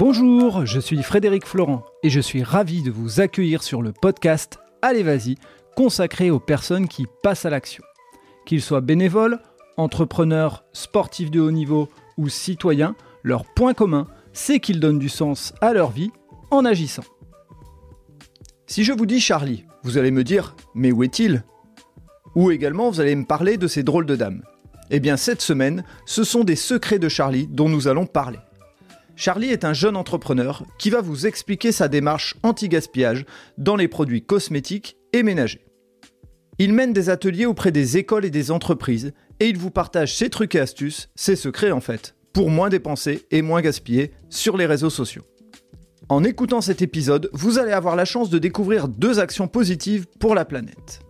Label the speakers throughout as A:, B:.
A: Bonjour, je suis Frédéric Florent et je suis ravi de vous accueillir sur le podcast Allez Vas-y, consacré aux personnes qui passent à l'action. Qu'ils soient bénévoles, entrepreneurs, sportifs de haut niveau ou citoyens, leur point commun, c'est qu'ils donnent du sens à leur vie en agissant.
B: Si je vous dis Charlie, vous allez me dire Mais où est-il? Ou également vous allez me parler de ces drôles de dames. Eh bien cette semaine, ce sont des secrets de Charlie dont nous allons parler. Charlie est un jeune entrepreneur qui va vous expliquer sa démarche anti-gaspillage dans les produits cosmétiques et ménagers. Il mène des ateliers auprès des écoles et des entreprises et il vous partage ses trucs et astuces, ses secrets en fait, pour moins dépenser et moins gaspiller sur les réseaux sociaux. En écoutant cet épisode, vous allez avoir la chance de découvrir deux actions positives pour la planète.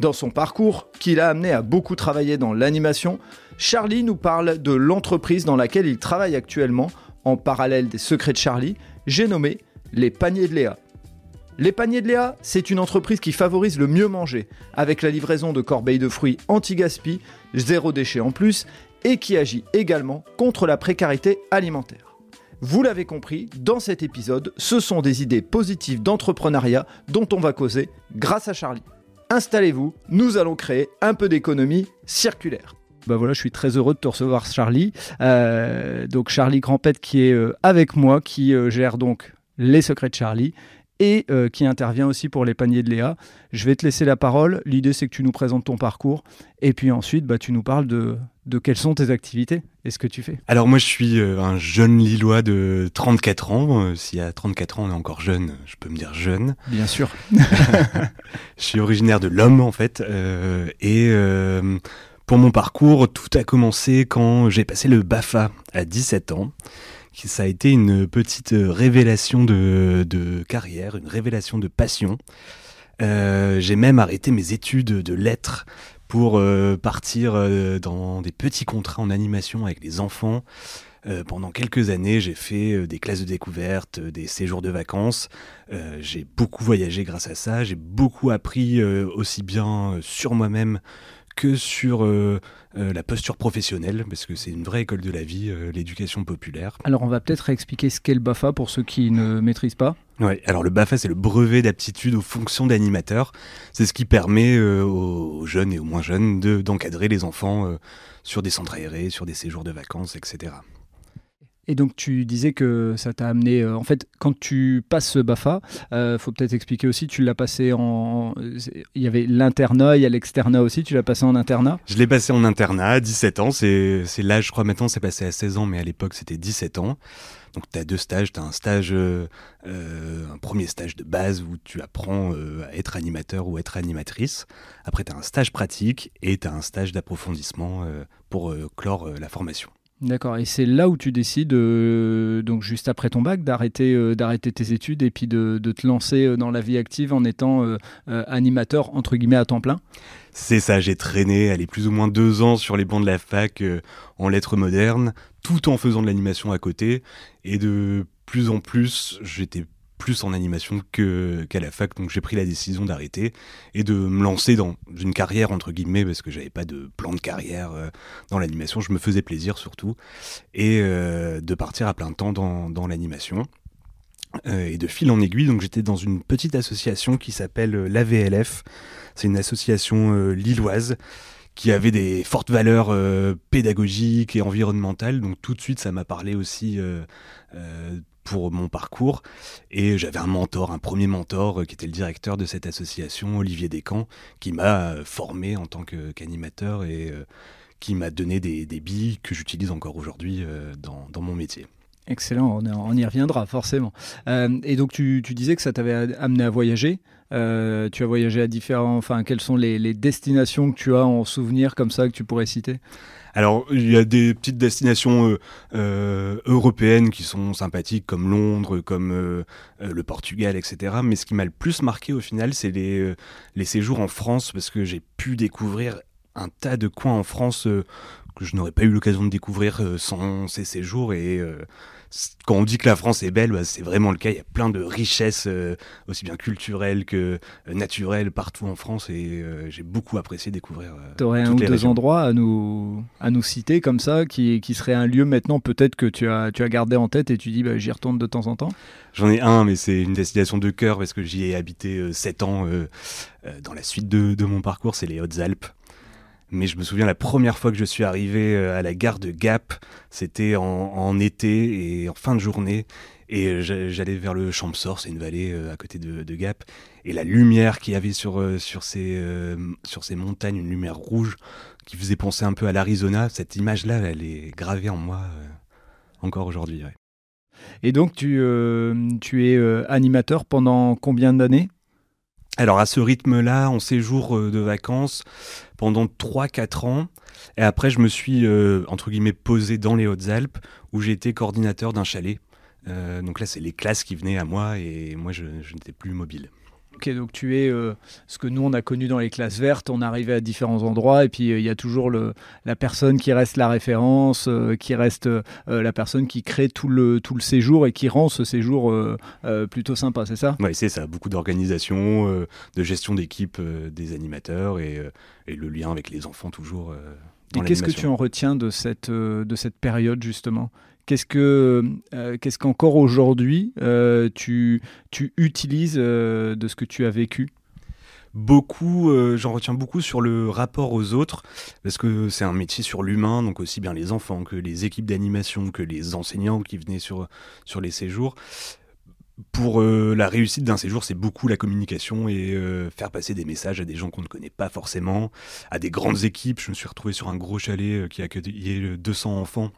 B: Dans son parcours, qui l'a amené à beaucoup travailler dans l'animation, Charlie nous parle de l'entreprise dans laquelle il travaille actuellement en parallèle des secrets de Charlie, j'ai nommé les paniers de Léa. Les paniers de Léa, c'est une entreprise qui favorise le mieux manger, avec la livraison de corbeilles de fruits anti-gaspi, zéro déchet en plus, et qui agit également contre la précarité alimentaire. Vous l'avez compris, dans cet épisode, ce sont des idées positives d'entrepreneuriat dont on va causer grâce à Charlie. Installez-vous, nous allons créer un peu d'économie circulaire.
A: Bah voilà, je suis très heureux de te recevoir, Charlie. Euh, donc Charlie Grampette qui est euh, avec moi, qui euh, gère donc les secrets de Charlie et qui intervient aussi pour les paniers de Léa. Je vais te laisser la parole. L'idée, c'est que tu nous présentes ton parcours et puis ensuite, bah, tu nous parles de, de quelles sont tes activités et ce que tu fais.
C: Alors moi, je suis un jeune Lillois de 34 ans. S'il y a 34 ans, on est encore jeune, je peux me dire jeune.
A: Bien sûr.
C: je suis originaire de l'Homme, en fait. et pour mon parcours, tout a commencé quand j'ai passé le BAFA à 17 ans. Ça a été une petite révélation de, carrière, une révélation de passion. Euh, j'ai même arrêté mes études de lettres pour euh, partir euh, dans des petits contrats en animation avec les enfants. pendant quelques années, j'ai fait des classes de découverte, des séjours de vacances. j'ai beaucoup voyagé grâce à ça. J'ai beaucoup appris aussi bien sur moi-même que sur euh, euh, la posture professionnelle, parce que c'est une vraie école de la vie, euh, l'éducation populaire.
A: Alors on va peut-être expliquer ce qu'est le BAFA pour ceux qui ne maîtrisent pas.
C: Ouais, alors le BAFA, c'est le brevet d'aptitude aux fonctions d'animateur. C'est ce qui permet aux jeunes et aux moins jeunes d'encadrer les enfants sur des centres aérés, sur des séjours de vacances, etc.
A: Et donc tu disais que ça t'a amené, euh, en fait, quand tu passes ce BAFA, euh, faut peut-être expliquer aussi, tu l'as passé en, il y avait l'internat, il y a l'externat aussi, tu l'as passé en internat?
C: Je l'ai passé en internat, à 17 ans, c'est l'âge, je crois maintenant c'est passé à 16 ans, mais à l'époque c'était 17 ans. Donc tu as deux stages, tu as un stage, euh, un premier stage de base où tu apprends à être animateur ou être animatrice. Après tu as un stage pratique et tu as un stage d'approfondissement pour clore la formation.
A: D'accord, et c'est là où tu décides, euh, donc juste après ton bac, d'arrêter euh, tes études et puis de, te lancer euh, dans la vie active en étant animateur entre guillemets à temps plein?
C: C'est ça, j'ai traîné, allez, plus ou moins deux ans sur les bancs de la fac en lettres modernes, tout en faisant de l'animation à côté, et de plus en plus, j'étais plus en animation qu'à la fac, donc j'ai pris la décision d'arrêter et de me lancer dans une carrière entre guillemets parce que j'avais pas de plan de carrière euh, dans l'animation, je me faisais plaisir surtout et euh, de partir à plein temps dans, l'animation. Euh, et de fil en aiguille, donc j'étais dans une petite association qui s'appelle l'AVLF. C'est une association lilloise qui avait des fortes valeurs pédagogiques et environnementales. Donc tout de suite, ça m'a parlé aussi pour mon parcours. Et j'avais un mentor, un premier mentor euh, qui était le directeur de cette association, Olivier Descamps, qui m'a euh, formé en tant qu'animateur et euh, qui m'a donné des, billes que j'utilise encore aujourd'hui dans, mon métier.
A: Excellent, on, y reviendra forcément. et donc tu, disais que ça t'avait amené à voyager. tu as voyagé à différents. Enfin, quelles sont les, destinations que tu as en souvenir comme ça que tu pourrais citer?
C: Alors, il y a des petites destinations euh, euh, européennes qui sont sympathiques, comme Londres, comme euh, le Portugal, etc. Mais ce qui m'a le plus marqué au final, c'est les, les séjours en France, parce que j'ai pu découvrir un tas de coins en France que je n'aurais pas eu l'occasion de découvrir sans ces séjours et quand on dit que la France est belle, bah, c'est vraiment le cas. Il y a plein de richesses, euh, aussi bien culturelles que euh, naturelles, partout en France. Et euh, j'ai beaucoup apprécié découvrir.
A: tu aurais un ou deux endroits à nous, à nous citer comme ça, qui, qui serait un lieu maintenant peut-être que tu as, tu as gardé en tête et tu dis bah, j'y retourne de temps en temps?
C: J'en ai un, mais c'est une destination de cœur parce que j'y ai habité 7 ans dans la suite de, de mon parcours, c'est les Hautes-Alpes. Mais je me souviens la première fois que je suis arrivé euh, à la gare de Gap, c'était en, été et en fin de journée. Et j'allais vers le Champsor, c'est une vallée euh, à côté de, Gap. Et la lumière qu'il y avait sur, euh, sur, ces, sur ces montagnes, une lumière rouge qui faisait penser un peu à l'Arizona, cette image-là, elle est gravée en moi encore aujourd'hui.
A: Et donc, tu, tu es animateur pendant combien d'années?
C: Alors à ce rythme-là, en séjour euh, de vacances, pendant 3-4 ans, et après je me suis, euh, entre guillemets, posé dans les Hautes-Alpes, où j'ai été coordinateur d'un chalet. Euh, donc là, c'est les classes qui venaient à moi, et moi, je n'étais plus mobile.
A: Ok, donc tu es euh, ce que nous on a connu dans les classes vertes, on arrivait à différents endroits et puis euh, il y a toujours le, la personne qui reste la référence, euh, qui reste la personne qui crée tout le, tout le séjour et qui rend ce séjour plutôt sympa, c'est ça?
C: Oui, c'est ça, beaucoup d'organisation, de gestion d'équipe des animateurs et, et, le lien avec les enfants toujours.
A: et qu'est-ce que tu en retiens de cette, de cette période justement? Qu'est-ce que euh, qu'est-ce qu'encore aujourd'hui euh, tu, tu utilises euh, de ce que tu as vécu?
C: Beaucoup, j'en retiens beaucoup sur le rapport aux autres, parce que c'est un métier sur l'humain, donc aussi bien les enfants que les équipes d'animation, que les enseignants qui venaient sur, sur les séjours. Pour la réussite d'un séjour, c'est beaucoup la communication et faire passer des messages à des gens qu'on ne connaît pas forcément, à des grandes équipes. Je me suis retrouvé sur un gros chalet qui accueillait 200 enfants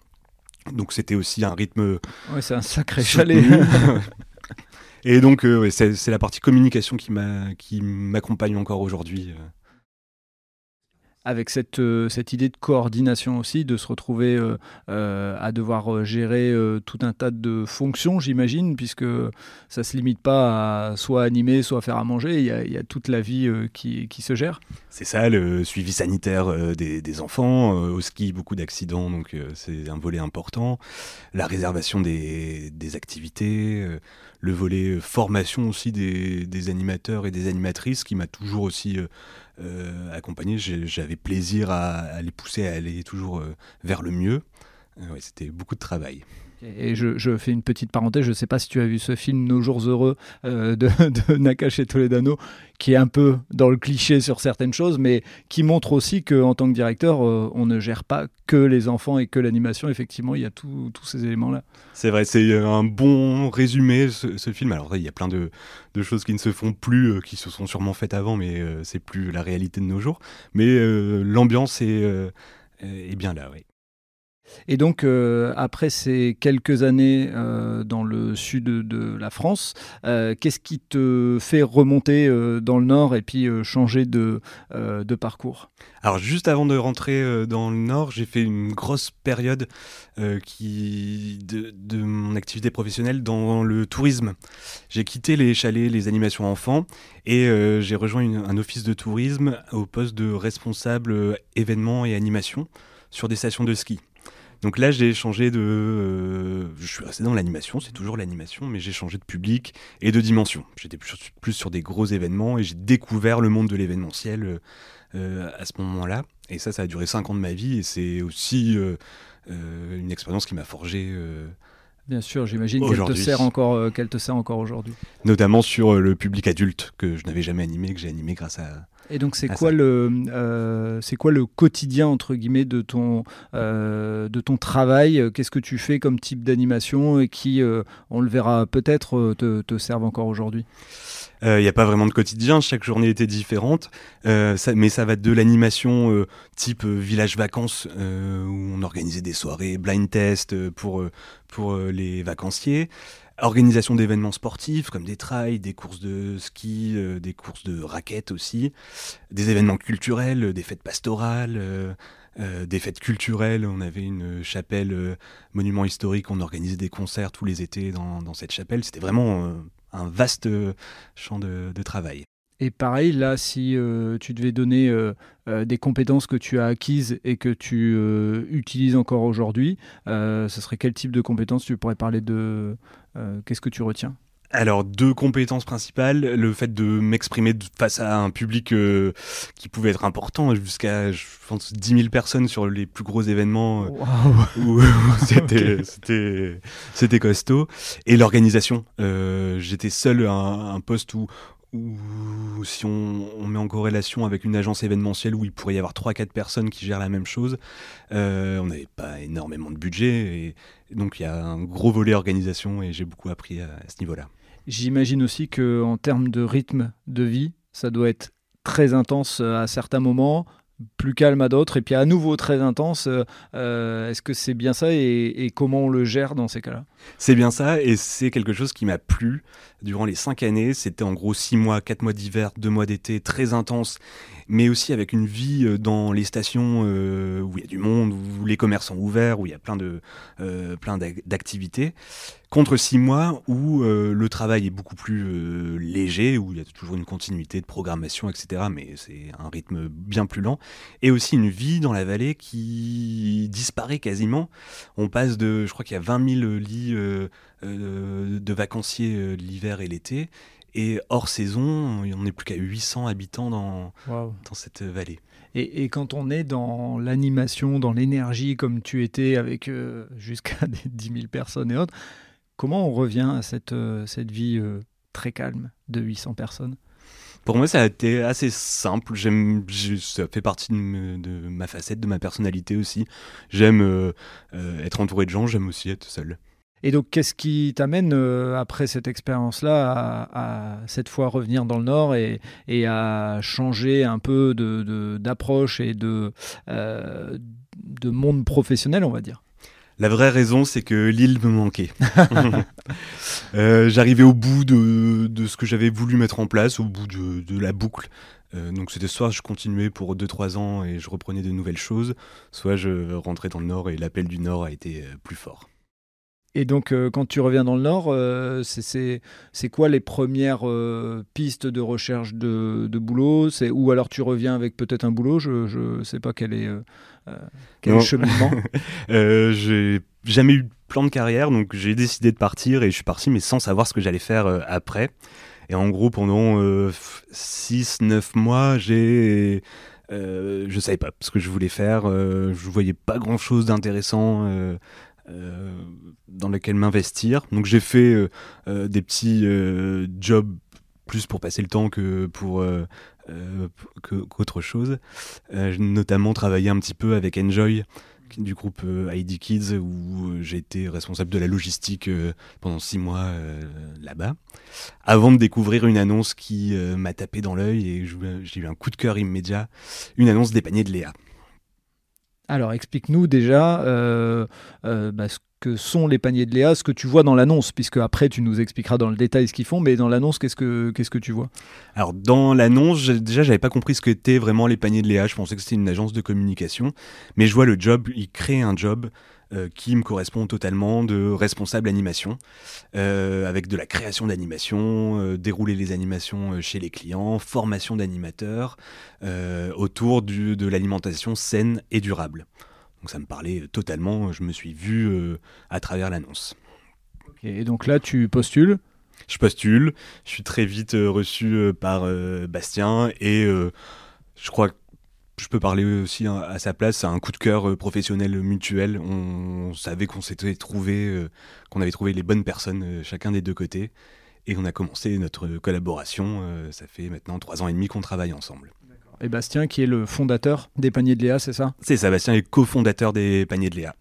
C: donc c'était aussi un rythme.
A: Ouais, c'est un sacré chalet.
C: Et donc euh, c'est la partie communication qui m'accompagne encore aujourd'hui.
A: Avec cette, euh, cette idée de coordination aussi, de se retrouver euh, euh, à devoir gérer tout un tas de fonctions, j'imagine, puisque ça ne se limite pas à soit animer, soit faire à manger, il y a, il y a toute la vie qui, qui, se gère.
C: C'est ça, le suivi sanitaire des, des, enfants, au ski, beaucoup d'accidents, donc c'est un volet important, la réservation des, des activités, le volet formation aussi des, animateurs et des animatrices, qui m'a toujours aussi euh, accompagné, j'avais plaisir à, les pousser à aller toujours euh, vers le mieux. Euh, c'était beaucoup de travail.
A: Et je, fais une petite parenthèse, je ne sais pas si tu as vu ce film Nos jours heureux de, de Nakache Toledano, qui est un peu dans le cliché sur certaines choses, mais qui montre aussi qu'en tant que directeur, on ne gère pas que les enfants et que l'animation. Effectivement, il y a tous ces éléments-là.
C: C'est vrai, c'est un bon résumé, ce, film. Alors, il y a plein de, choses qui ne se font plus, qui se sont sûrement faites avant, mais c'est plus la réalité de nos jours. Mais l'ambiance est bien là, oui.
A: Et donc, euh, après ces quelques années euh, dans le sud de, la France, euh, qu'est-ce qui te fait remonter dans le nord et puis changer de, parcours?
C: Alors, juste avant de rentrer dans le nord, j'ai fait une grosse période de, mon activité professionnelle dans le tourisme. J'ai quitté les chalets, les animations enfants et j'ai rejoint un office de tourisme au poste de responsable événements et animations sur des stations de ski. Donc là, j'ai changé de. Euh, je suis resté dans l'animation, c'est toujours l'animation, mais j'ai changé de public et de dimension. J'étais plus, sur des gros événements et j'ai découvert le monde de l'événementiel euh, euh, à ce moment-là. Et ça, ça a duré 5 ans de ma vie et c'est aussi une expérience qui m'a forgé.
A: Bien sûr, j'imagine qu'elle te sert encore, qu'elle te sert encore aujourd'hui.
C: Notamment sur le public adulte que je n'avais jamais animé, que j'ai animé grâce à,
A: et donc, c'est quoi, le, euh, quoi le quotidien, entre guillemets, de ton, euh, de ton travail? Qu'est-ce que tu fais comme type d'animation et qui, euh, on le verra peut-être, te, te servent encore aujourd'hui?
C: Il n'y a pas vraiment de quotidien, chaque journée était différente, mais ça va de l'animation type village vacances, où on organisait des soirées blind test pour, pour les vacanciers, Organisation d'événements sportifs comme des trails, des courses de ski, euh, des courses de raquettes aussi, des événements culturels, des fêtes pastorales, euh, euh, des fêtes culturelles. On avait une chapelle monument historique, on organisait des concerts tous les étés dans, cette chapelle. C'était vraiment un vaste champ de, travail.
A: Et pareil, là, si tu devais donner des compétences que tu as acquises et que tu utilises encore aujourd'hui, ce serait quel type de compétences tu pourrais parler de Qu'est-ce que tu retiens?
C: Alors, deux compétences principales. Le fait de m'exprimer face à un public euh, qui pouvait être important, jusqu'à, je pense, 10 000 personnes sur les plus gros événements euh, où, c'était, c'était, costaud. Et l'organisation. Euh, j'étais seul à un, poste où, ou si on, met en corrélation avec une agence événementielle où il pourrait y avoir 3-4 personnes qui gèrent la même chose, on n'avait pas énormément de budget. Et, donc il y a un gros volet organisation et j'ai beaucoup appris à ce niveau-là.
A: J'imagine aussi qu'en termes de rythme de vie, ça doit être très intense euh, à certains moments, plus calme à d'autres, et puis à nouveau très intense. Euh, euh, est-ce que c'est bien ça et, comment on le gère dans ces cas-là?
C: C'est bien ça, et c'est quelque chose qui m'a plu durant les cinq années. C'était en gros six mois, quatre mois d'hiver, deux mois d'été, très intense, mais aussi avec une vie dans les stations où il y a du monde, où les commerces sont ouverts, où il y a plein de plein d'activités contre six mois où euh, le travail est beaucoup plus euh, léger, où il y a toujours une continuité de programmation, etc. Mais c'est un rythme bien plus lent. Et aussi une vie dans la vallée qui disparaît quasiment. On passe de, je crois qu'il y a 20 000 lits euh, de vacanciers l'hiver et l'été. Et hors saison, on n'est plus qu'à 800 habitants dans, dans cette vallée.
A: Et, quand on est dans l'animation, dans l'énergie, comme tu étais avec jusqu'à 10 000 personnes et autres, Comment on revient à cette, euh, cette vie euh, très calme de 800 personnes?
C: Pour moi, ça a été assez simple. J'aime, ça fait partie de, ma facette, de ma personnalité aussi. J'aime euh, être entouré de gens, j'aime aussi être seul.
A: Et donc, qu'est-ce qui t'amène après cette expérience-là à, cette fois revenir dans le Nord et, et à changer un peu de, d'approche et de, de monde professionnel, on va dire?
C: La vraie raison, c'est que l'île me manquait. Euh, j'arrivais au bout de, ce que j'avais voulu mettre en place, au bout de, la boucle. Euh, donc c'était soit je continuais pour 2-3 ans et je reprenais de nouvelles choses, soit je rentrais dans le Nord et l'appel du Nord a été euh, plus fort.
A: Et donc, euh, quand tu reviens dans le Nord, euh, c'est quoi les premières euh, pistes de recherche de, de boulot? Ou alors tu reviens avec peut-être un boulot Je ne sais pas quel est, quel est le cheminement.
C: j'ai jamais eu de plan de carrière, donc j'ai décidé de partir et je suis parti, mais sans savoir ce que j'allais faire après. Et en gros, pendant 6-9 mois, j'ai. je ne savais pas ce que je voulais faire, je voyais pas grand chose d'intéressant euh, dans lequel m'investir. Donc j'ai fait euh, euh, des petits jobs plus pour passer le temps que pour qu'autre chose. notamment travaillé un petit peu avec Enjoy du groupe ID Kids où j'ai été responsable de la logistique pendant six mois là-bas, avant de découvrir une annonce qui m'a tapé dans l'œil et j'ai eu un coup de cœur immédiat, une annonce des paniers de Léa.
A: Alors, explique-nous déjà euh, euh, bah, ce que sont les paniers de Léa, ce que tu vois dans l'annonce, puisque après tu nous expliqueras dans le détail ce qu'ils font, mais dans l'annonce, qu'est-ce que, qu'est-ce que tu vois?
C: Alors, dans l'annonce, déjà, j'avais pas compris ce qu'étaient vraiment les paniers de Léa. Je pensais que c'était une agence de communication, mais je vois le job, ils créent un job euh, qui me correspond totalement de responsable animation, euh, avec de la création d'animation, euh, dérouler les animations chez les clients, formation d'animateurs, autour de l'alimentation saine et durable. Donc ça me parlait totalement, je me suis vu à travers l'annonce.
A: et donc là, tu postules?
C: Je postule, je suis très vite reçu par Bastien et je crois que je peux parler aussi hein, à sa place, c'est un coup de cœur euh, professionnel mutuel. On, savait qu'on s'était trouvé, euh, qu'on avait trouvé les bonnes personnes euh, chacun des deux côtés, et on a commencé notre collaboration. ça fait maintenant trois ans et demi qu'on travaille ensemble.
A: Et Bastien, qui est le fondateur des Paniers de Léa, c'est ça?
C: C'est ça, Bastien est cofondateur des Paniers de Léa.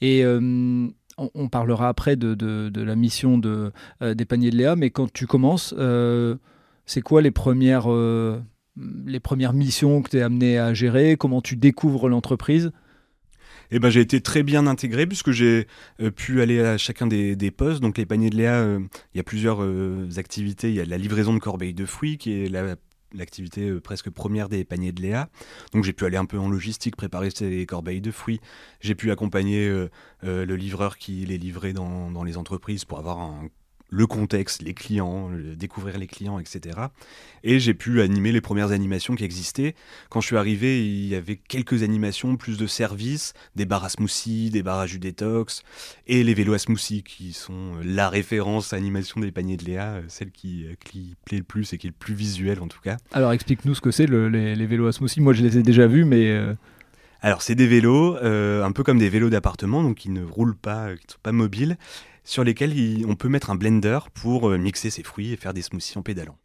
A: Et on, parlera après de, la mission de, des Paniers de Léa, mais quand tu commences, c'est quoi les premières les premières missions que tu es amené à gérer, comment tu découvres l'entreprise?
C: Eh ben, j'ai été très bien intégré puisque j'ai euh, pu aller à chacun des, postes. Donc les paniers de Léa, euh, il y a plusieurs euh, activités. Il y a la livraison de corbeilles de fruits qui est l'activité presque première des paniers de Léa. Donc j'ai pu aller un peu en logistique, préparer ces corbeilles de fruits. J'ai pu accompagner le livreur qui les livrait dans, les entreprises pour avoir un le contexte, les clients, découvrir les clients, etc. Et j'ai pu animer les premières animations qui existaient. Quand je suis arrivé, il y avait quelques animations, plus de services, des bars à smoothie, des bars à jus détox, et les vélos à smoothie, qui sont la référence animation des paniers de Léa, celle qui, qui plaît le plus et qui est le plus visuel en tout cas.
A: Alors explique-nous ce que c'est les, les, vélos à smoothie. Moi je les ai déjà vus, mais... Euh,
C: Alors c'est des vélos, euh, un peu comme des vélos d'appartement, donc qui ne roulent pas, qui ne sont pas mobiles, sur lesquels on peut mettre un blender pour euh, mixer ses fruits et faire des smoothies en pédalant.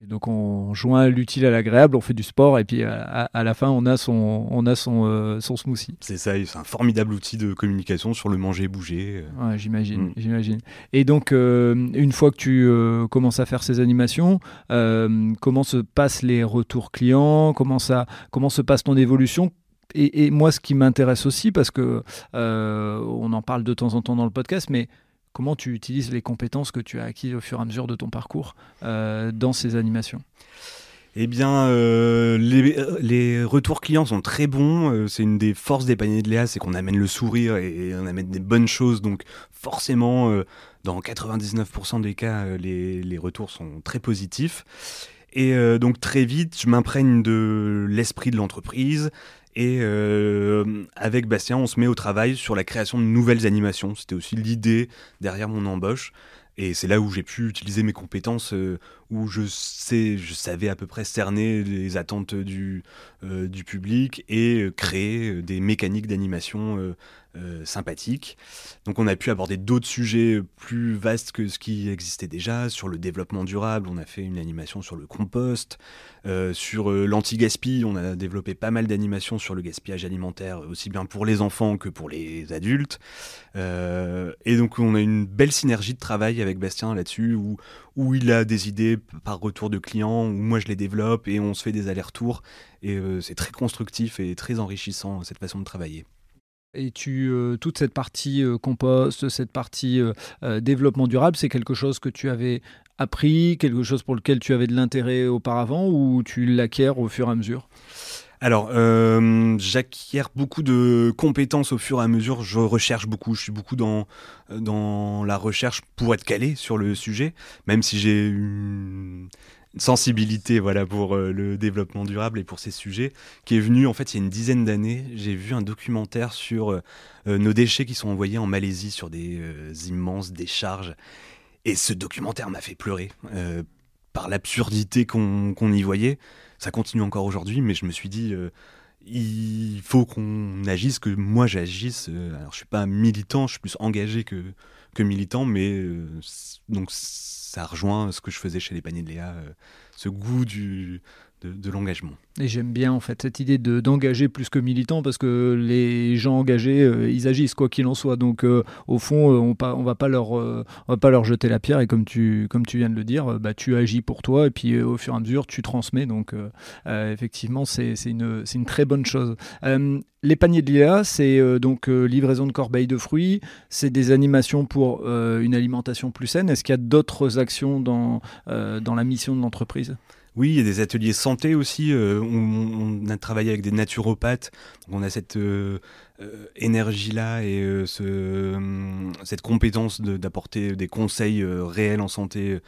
A: donc on joint l'utile à l'agréable, on fait du sport et puis à, la fin on a son, on a son, euh, son smoothie.
C: C'est ça, c'est un formidable outil de communication sur le manger et bouger.
A: Euh. Ouais, j'imagine, mm. j'imagine. Et donc une fois que tu commences à faire ces animations, comment se passent les retours clients Comment ça, comment se passe ton évolution? Et, moi, ce qui m'intéresse aussi, parce que on en parle de temps en temps dans le podcast, mais comment tu utilises les compétences que tu as acquises au fur et à mesure de ton parcours euh, dans ces animations?
C: Eh bien, euh, les, retours clients sont très bons. Euh, c'est une des forces des paniers de Léa, c'est qu'on amène le sourire et, on amène des bonnes choses. Donc, forcément, dans 99% des cas, les, les, retours sont très positifs. Et donc, très vite, je m'imprègne de l'esprit de l'entreprise, et euh, avec Bastien, on se met au travail sur la création de nouvelles animations. C'était aussi l'idée derrière mon embauche. Et c'est là où j'ai pu utiliser mes compétences, euh, où je, savais à peu près cerner les attentes du, euh, public et créer des mécaniques d'animation euh, sympathique. Donc on a pu aborder d'autres sujets plus vastes que ce qui existait déjà. Sur le développement durable, on a fait une animation sur le compost. Euh, sur euh, l'anti-gaspi, on a développé pas mal d'animations sur le gaspillage alimentaire, aussi bien pour les enfants que pour les adultes. et donc on a une belle synergie de travail avec Bastien là-dessus, où il a des idées par retour de clients, où moi je les développe et on se fait des allers-retours. Et c'est très constructif et très enrichissant cette façon de travailler.
A: Et tu, euh, toute cette partie euh, compost, cette partie euh, développement durable, c'est quelque chose que tu avais appris, quelque chose pour lequel tu avais de l'intérêt auparavant ou tu l'acquiers au fur et à mesure?
C: Alors, j'acquiers beaucoup de compétences au fur et à mesure. Je recherche beaucoup. Je suis beaucoup dans, la recherche pour être calé sur le sujet, même si j'ai une sensibilité voilà pour euh, le développement durable et pour ces sujets qui est venu en fait il y a une dizaine d'années j'ai vu un documentaire sur euh, euh, nos déchets qui sont envoyés en Malaisie sur des immenses décharges et ce documentaire m'a fait pleurer par l'absurdité qu'on y voyait ça continue encore aujourd'hui mais je me suis dit il faut qu'on agisse que moi j'agisse. Alors je suis pas militant je suis plus engagé que militant mais donc ça rejoint ce que je faisais chez les paniers de Léa, euh, ce goût du, de, l'engagement.
A: Et j'aime bien en fait cette idée de, d'engager plus que militant parce que les gens engagés, euh, ils agissent quoi qu'il en soit. Donc euh, au fond, on, pas, on va pas leur, va pas leur jeter la pierre et comme tu, comme tu viens de le dire, bah, tu agis pour toi et puis au fur et à mesure tu transmets. Donc effectivement, c'est, une, une très bonne chose. les paniers de Léa, c'est donc livraison de corbeilles de fruits, c'est des animations pour une alimentation plus saine. Est-ce qu'il y a d'autres actions dans, dans la mission de l'entreprise?
C: Oui, il y a des ateliers santé aussi. Euh, on, a travaillé avec des naturopathes. On a cette euh, euh, énergie-là et cette compétence d'apporter des conseils réels en santé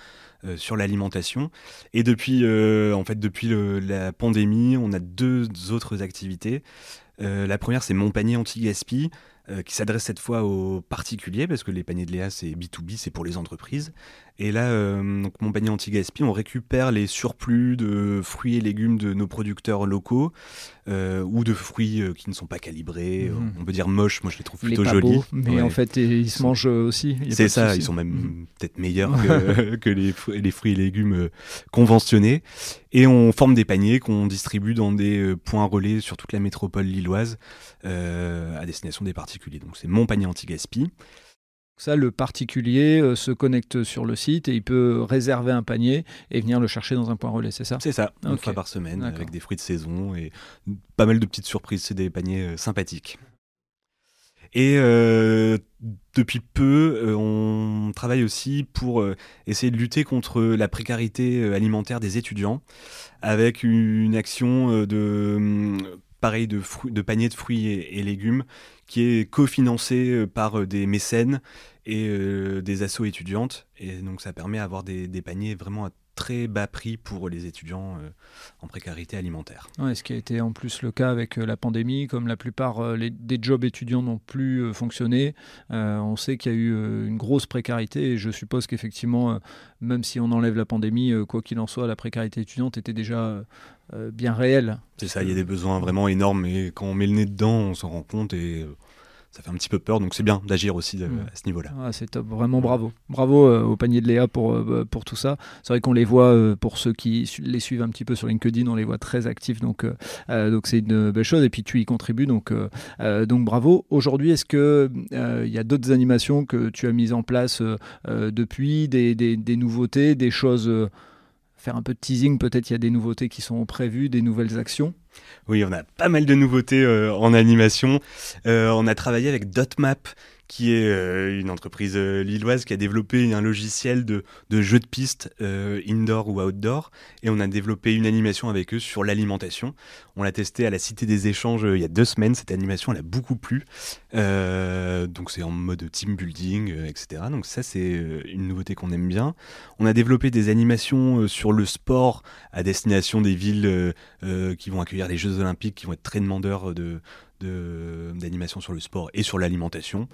C: sur l'alimentation. Et depuis, en fait, depuis la pandémie, on a deux autres activités. la première, c'est Mon panier anti-gaspi. Qui s'adresse cette fois aux particuliers, parce que les paniers de Léa, c'est B2B, c'est pour les entreprises. Et là, euh, donc mon panier anti-gaspi, on récupère les surplus de fruits et légumes de nos producteurs locaux euh, ou de fruits euh, qui ne sont pas calibrés. Mhm. On peut dire moches, moi je les trouve plutôt jolis.
A: mais en fait, ils se mangent aussi.
C: C'est ça, ils sont même mhm. peut-être meilleurs que, les, les, fruits et légumes conventionnés. Et on forme des paniers qu'on distribue dans des points relais sur toute la métropole lilloise à destination des particuliers. Donc c'est mon panier anti-gaspi.
A: Ça, le particulier euh, se connecte sur le site et il peut réserver un panier et venir le chercher dans un point relais, c'est ça?
C: C'est ça, une fois par semaine, avec des fruits de saison et pas mal de petites surprises. C'est des paniers euh, sympathiques. Et euh, depuis peu, on travaille aussi pour essayer de lutter contre la précarité alimentaire des étudiants avec une action de hum, pareil de, de paniers de fruits et légumes qui est cofinancé euh, par euh, des mécènes et des assos étudiantes. Et donc ça permet d'avoir des, des paniers vraiment à très bas prix pour les étudiants euh, en précarité alimentaire.
A: Ouais, ce qui a été en plus le cas avec euh, la pandémie, comme la plupart euh, des jobs étudiants n'ont plus fonctionné, on sait qu'il y a eu une grosse précarité et je suppose qu'effectivement, même si on enlève la pandémie, quoi qu'il en soit, la précarité étudiante était déjà bien réelle.
C: C'est ça, il y a des besoins vraiment énormes et quand on met le nez dedans, on s'en rend compte et ça fait un petit peu peur, donc c'est bien d'agir aussi euh, à ce niveau-là.
A: Ah, c'est top, vraiment bravo. Bravo euh, au panier de Léa pour, euh, pour tout ça. C'est vrai qu'on les voit, pour ceux qui les suivent un petit peu sur LinkedIn, on les voit très actifs, donc donc c'est une belle chose, et puis tu y contribues, donc, donc bravo. Aujourd'hui, est-ce qu'il il y a d'autres animations que tu as mises en place depuis, des, des, des, nouveautés, des choses faire un peu de teasing, peut-être il y a des nouveautés qui sont prévues, des nouvelles actions
C: Oui, on a pas mal de nouveautés euh, en animation. Euh, on a travaillé avec Dotmap, qui est euh, une entreprise euh, lilloise qui a développé un logiciel de, de jeu de piste euh, indoor ou outdoor. Et on a développé une animation avec eux sur l'alimentation. On l'a testé à la Cité des Échanges il y a deux semaines. Cette animation, elle a beaucoup plu. donc c'est en mode team building, etc. Donc ça, c'est une nouveauté qu'on aime bien. On a développé des animations sur le sport à destination des villes qui vont accueillir les Jeux Olympiques, qui vont être très demandeurs de, d'animation sur le sport et sur l'alimentation.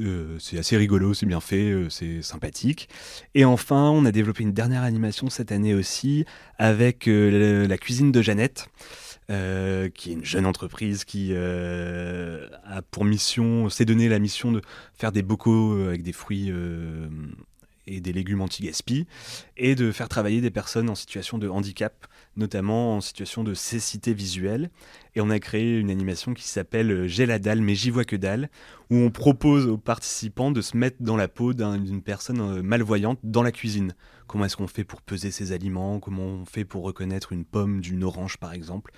C: Euh, c'est assez rigolo, c'est bien fait, euh, c'est sympathique. Et enfin, on a développé une dernière animation cette année aussi avec euh, la, cuisine de Jeannette. qui est une jeune entreprise qui a pour mission, s'est donné la mission de faire des bocaux avec des fruits et des légumes anti-gaspi et de faire travailler des personnes en situation de handicap notamment en situation de cécité visuelle. Et on a créé une animation qui s'appelle euh, J'ai la dalle mais j'y vois que dalle, où on propose aux participants de se mettre dans la peau d'une personne euh, malvoyante dans la cuisine. Comment est-ce qu'on fait pour peser ses aliments? Comment on fait pour reconnaître une pomme d'une orange par exemple?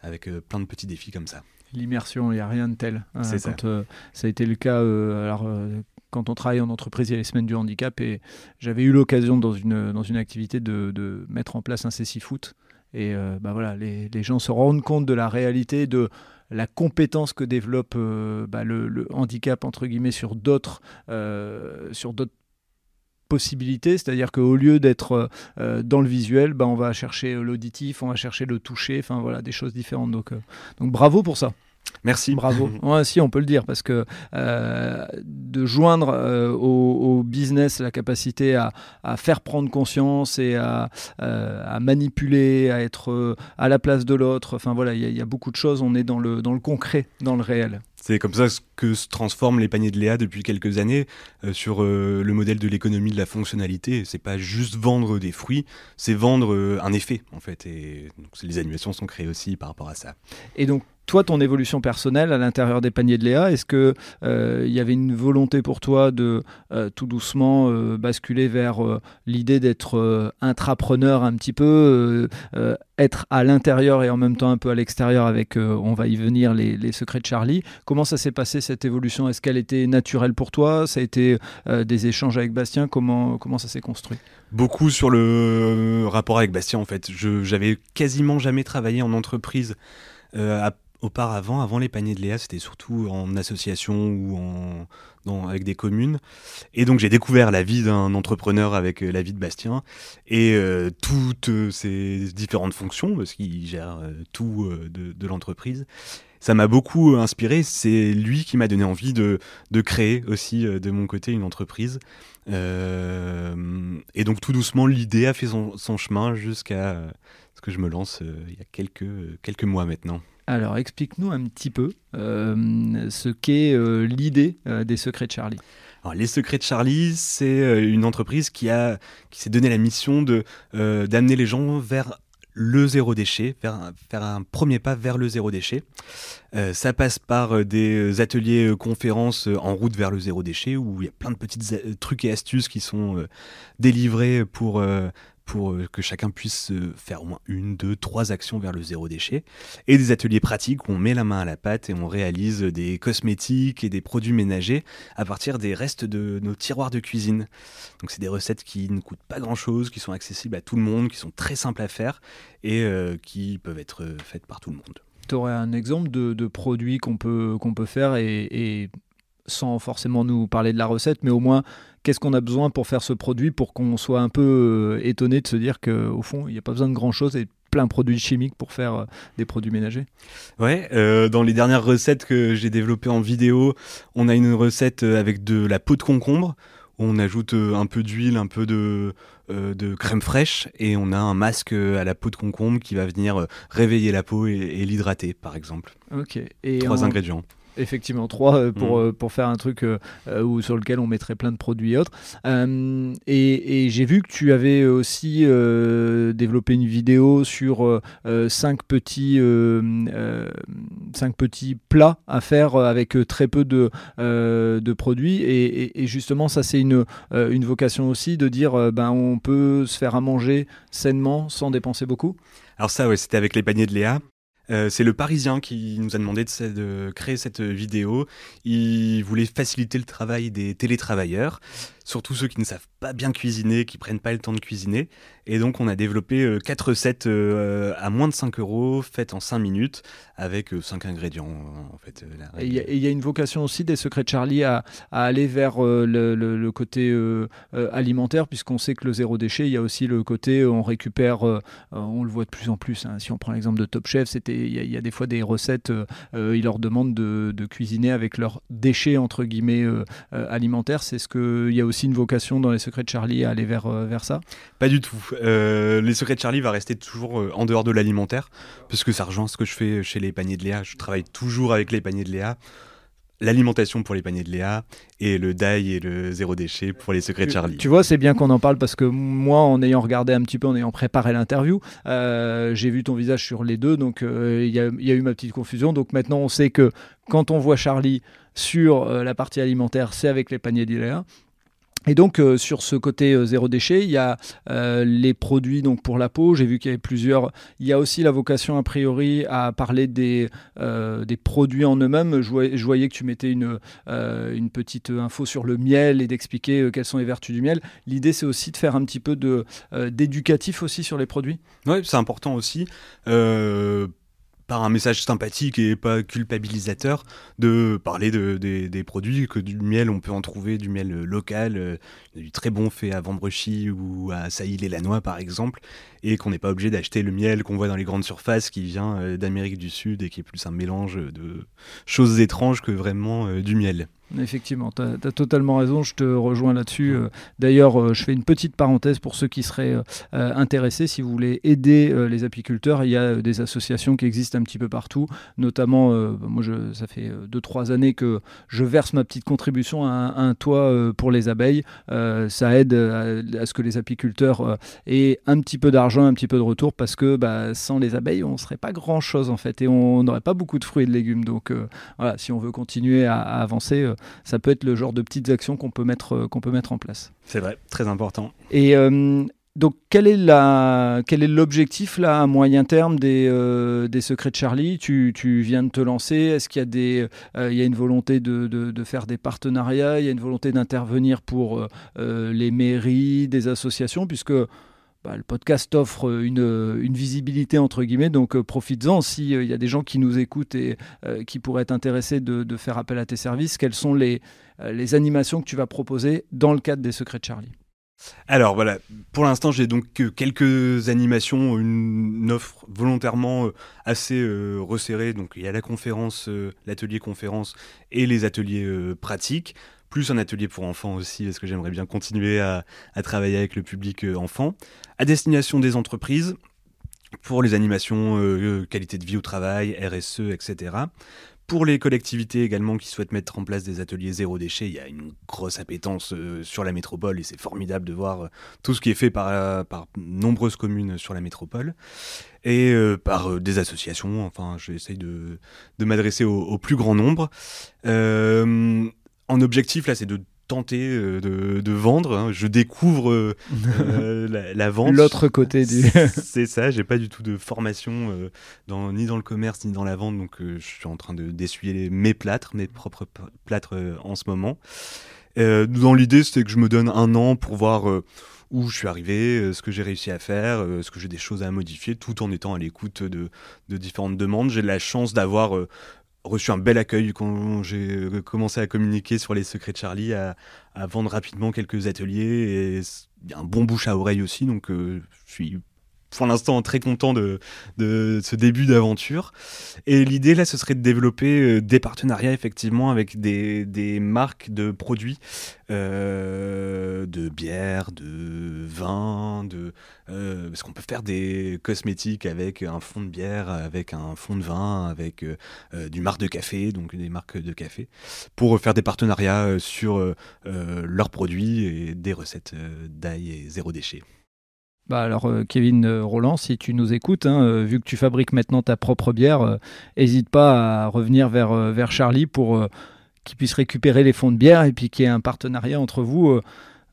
C: Avec euh, plein de petits défis comme ça.
A: L'immersion, il n'y a rien de tel. C'est ça. ça a été le cas alors, quand on travaille en entreprise, il y a les semaines du handicap et j'avais eu l'occasion dans une, dans une activité de, de mettre en place un cécifoot et euh, bah voilà, les, gens se rendent compte de la réalité, de la compétence que développe euh, bah le, handicap entre guillemets sur d'autres euh, sur possibilités, c'est-à-dire qu'au lieu d'être dans le visuel, bah on va chercher l'auditif, on va chercher le toucher, enfin voilà, des choses différentes. Donc, donc bravo pour ça.
C: Merci.
A: Bravo. Ouais, si, on peut le dire, parce que euh, de joindre euh, au, business la capacité à, faire prendre conscience et à, euh, à manipuler, à être à la place de l'autre, enfin voilà, il y, a beaucoup de choses, on est dans le, dans le concret, dans le réel.
C: C'est comme ça que se transforment les paniers de Léa depuis quelques années sur le modèle de l'économie de la fonctionnalité. C'est pas juste vendre des fruits, c'est vendre un effet en fait. Et donc, les animations sont créées aussi par rapport à ça.
A: Et donc toi, ton évolution personnelle à l'intérieur des paniers de Léa, est-ce qu'il euh, y avait une volonté pour toi de euh, tout doucement euh, basculer vers l'idée d'être intrapreneur un petit peu, être à l'intérieur et en même temps un peu à l'extérieur avec, on va y venir, les, secrets de Charlie? Comment ça s'est passé cette évolution? Est-ce qu'elle était naturelle pour toi? Ça a été des échanges avec Bastien? Comment, comment ça s'est construit?
C: Beaucoup sur le rapport avec Bastien en fait. J'avais quasiment jamais travaillé en entreprise. Auparavant, avant les paniers de Léa, c'était surtout en association ou en, avec des communes. Et donc j'ai découvert la vie d'un entrepreneur avec euh, la vie de Bastien et euh, toutes euh, ses différentes fonctions, parce qu'il gère tout de, l'entreprise. Ça m'a beaucoup inspiré. C'est lui qui m'a donné envie de, créer aussi de mon côté une entreprise. et donc tout doucement, l'idée a fait son, son chemin jusqu'à ce que je me lance il y a quelques, quelques mois maintenant.
A: Alors, explique-nous un petit peu euh, ce qu'est euh, l'idée euh, des Secrets de Charlie.
C: Les Secrets de Charlie, c'est une entreprise qui, s'est donné la mission de, d'amener les gens vers le zéro déchet, faire faire un premier pas vers le zéro déchet. ça passe par des ateliers conférences en route vers le zéro déchet où il y a plein de petits trucs et astuces qui sont délivrés pour pour euh, que chacun puisse euh, faire au moins une, deux, trois actions vers le zéro déchet, et des ateliers pratiques où on met la main à la pâte et on réalise des cosmétiques et des produits ménagers à partir des restes de nos tiroirs de cuisine. Donc c'est des recettes qui ne coûtent pas grand-chose, qui sont accessibles à tout le monde, qui sont très simples à faire et euh, qui peuvent être faites par tout le monde.
A: Tu aurais un exemple de, produits qu'on peut, qu'on peut faire et sans forcément nous parler de la recette, mais au moins qu'est-ce qu'on a besoin pour faire ce produit pour qu'on soit un peu étonné de se dire qu'au fond, il n'y a pas besoin de grand-chose et plein de produits chimiques pour faire des produits ménagers?
C: Ouais, dans les dernières recettes que j'ai développées en vidéo, on a une recette avec de la peau de concombre on ajoute euh, un peu d'huile, un peu de, euh, de, crème fraîche et on a un masque euh, à la peau de concombre qui va venir réveiller la peau et, l'hydrater, par exemple.
A: Ok.
C: Et Trois ingrédients.
A: Effectivement, trois euh, pour, mm. euh, pour faire un truc euh, sur lequel on mettrait plein de produits et autres. et, j'ai vu que tu avais aussi développé une vidéo sur cinq, petits, cinq petits plats à faire avec très peu de, de produits. Et, justement, ça, c'est une, une vocation aussi de dire ben, on peut se faire à manger sainement sans dépenser beaucoup?
C: Alors, ça, ouais, c'était avec les paniers de Léa. Euh, c'est le Parisien qui nous a demandé de, créer cette vidéo. Il voulait faciliter le travail des télétravailleurs surtout ceux qui ne savent pas bien cuisiner, qui prennent pas le temps de cuisiner. Et donc on a développé euh, quatre recettes euh, à moins de 5 euros, faites en 5 minutes, avec 5 euh, ingrédients en fait.
A: et il y, a une vocation aussi des secrets de Charlie à, aller vers le, côté alimentaire, puisqu'on sait que le zéro déchet, il y a aussi le côté on récupère, on le voit de plus en plus. Hein. Si on prend l'exemple de Top Chef, il y, a des fois des recettes, ils leur demandent de, de, cuisiner avec leurs déchets entre guillemets alimentaires. C'est ce qu'il y a aussi aussi une vocation dans les secrets de Charlie à aller vers, euh, vers ça?
C: Pas du tout. Euh, les secrets de Charlie va rester toujours euh, en dehors de l'alimentaire, parce que ça rejoint ce que je fais chez les paniers de Léa. Je travaille toujours avec les paniers de Léa l'alimentation pour les paniers de Léa et le die et le zéro déchet pour les secrets de Charlie.
A: Tu vois, c'est bien qu'on en parle parce que moi, en ayant regardé un petit peu, en ayant préparé l'interview, j'ai vu ton visage sur les deux, donc il y, y, a eu ma petite confusion. Donc maintenant, on sait que quand on voit Charlie sur la partie alimentaire, c'est avec les paniers de Léa. Et donc euh, sur ce côté euh, zéro déchet, il y a euh, les produits donc pour la peau. J'ai vu qu'il y avait plusieurs. Il y a aussi la vocation a priori à parler des, des produits en eux-mêmes. Je, voyais que tu mettais une, une petite info sur le miel et d'expliquer quelles sont les vertus du miel. L'idée c'est aussi de faire un petit peu de d'éducatif aussi sur les produits.
C: Oui, c'est important aussi un message sympathique et pas culpabilisateur, de parler de, des produits, que du miel, on peut en trouver du miel local, euh, du très bon fait à Vambrechy ou à Sailly-les-Lanois par exemple, et qu'on n'est pas obligé d'acheter le miel qu'on voit dans les grandes surfaces qui vient euh, d'Amérique du Sud et qui est plus un mélange de choses étranges que vraiment euh, du miel.
A: Effectivement, tu as, totalement raison, je te rejoins là-dessus. Euh, d'ailleurs, euh, je fais une petite parenthèse pour ceux qui seraient euh, intéressés. Si vous voulez aider les apiculteurs, il y a des associations qui existent un petit peu partout. Notamment, bah, moi, ça fait 2-3 années que je verse ma petite contribution à un, toit pour les abeilles. ça aide à, ce que les apiculteurs aient un petit peu d'argent, un petit peu de retour, parce que bah, sans les abeilles, on ne serait pas grand-chose en fait, et on n'aurait pas beaucoup de fruits et de légumes. Donc voilà, si on veut continuer à avancer, ça peut être le genre de petites actions qu'on peut mettre, euh, qu'on peut mettre en place.
C: C'est vrai, très important.
A: Et euh, donc, quel est, la, quel est l'objectif là à moyen terme des, euh, des secrets de Charlie? Tu, tu, viens de te lancer. Est-ce qu'il y a, des, il y a une volonté de, de, de, faire des partenariats? Il y a une volonté d'intervenir pour les mairies, des associations? Puisque bah, le podcast offre une, une, visibilité entre guillemets, donc euh, profites-en. S'il euh, y a des gens qui nous écoutent et euh, qui pourraient être intéressés de, faire appel à tes services, quelles sont les, les animations que tu vas proposer dans le cadre des Secrets de Charlie?
C: Alors voilà, pour l'instant j'ai donc quelques animations, une, offre volontairement assez resserrée. Donc il y a la conférence, l'atelier conférence et les ateliers pratiques plus un atelier pour enfants aussi, parce que j'aimerais bien continuer à, travailler avec le public euh, enfant, à destination des entreprises, pour les animations euh, qualité de vie au travail, RSE, etc. Pour les collectivités également qui souhaitent mettre en place des ateliers zéro déchet, il y a une grosse appétence euh, sur la métropole et c'est formidable de voir tout ce qui est fait par, nombreuses communes sur la métropole et par des associations. Enfin, j'essaye de, m'adresser au, plus grand nombre en objectif, là, c'est de tenter euh, de, vendre. Hein. Je découvre euh, euh, la, vente.
A: L'autre côté du.
C: c'est ça. J'ai pas du tout de formation dans, ni dans le commerce ni dans la vente, donc je suis en train de d'essuyer mes plâtres, mes propres plâtres en ce moment. dans l'idée, c'était que je me donne un an pour voir où je suis arrivé, ce que j'ai réussi à faire, ce que j'ai des choses à modifier, tout en étant à l'écoute de, de différentes demandes. J'ai la chance d'avoir reçu un bel accueil quand j'ai commencé à communiquer sur les secrets de Charlie, à, vendre rapidement quelques ateliers et un bon bouche à oreille aussi. Donc je suis pour l'instant très content de, ce début d'aventure. Et l'idée là, ce serait de développer euh, des partenariats effectivement avec des, marques de produits, euh, de bière, de vin, de euh, parce qu'on peut faire des cosmétiques avec un fond de bière, avec un fond de vin, avec du marque de café, donc des marques de café, pour faire des partenariats sur leurs produits et des recettes d'ail et zéro déchet.
A: Bah alors euh, Kevin euh, Roland, si tu nous écoutes, hein, euh, vu que tu fabriques maintenant ta propre bière, n'hésite pas à revenir vers, vers Charlie pour qu'il puisse récupérer les fonds de bière et puis qu'il y ait un partenariat entre vous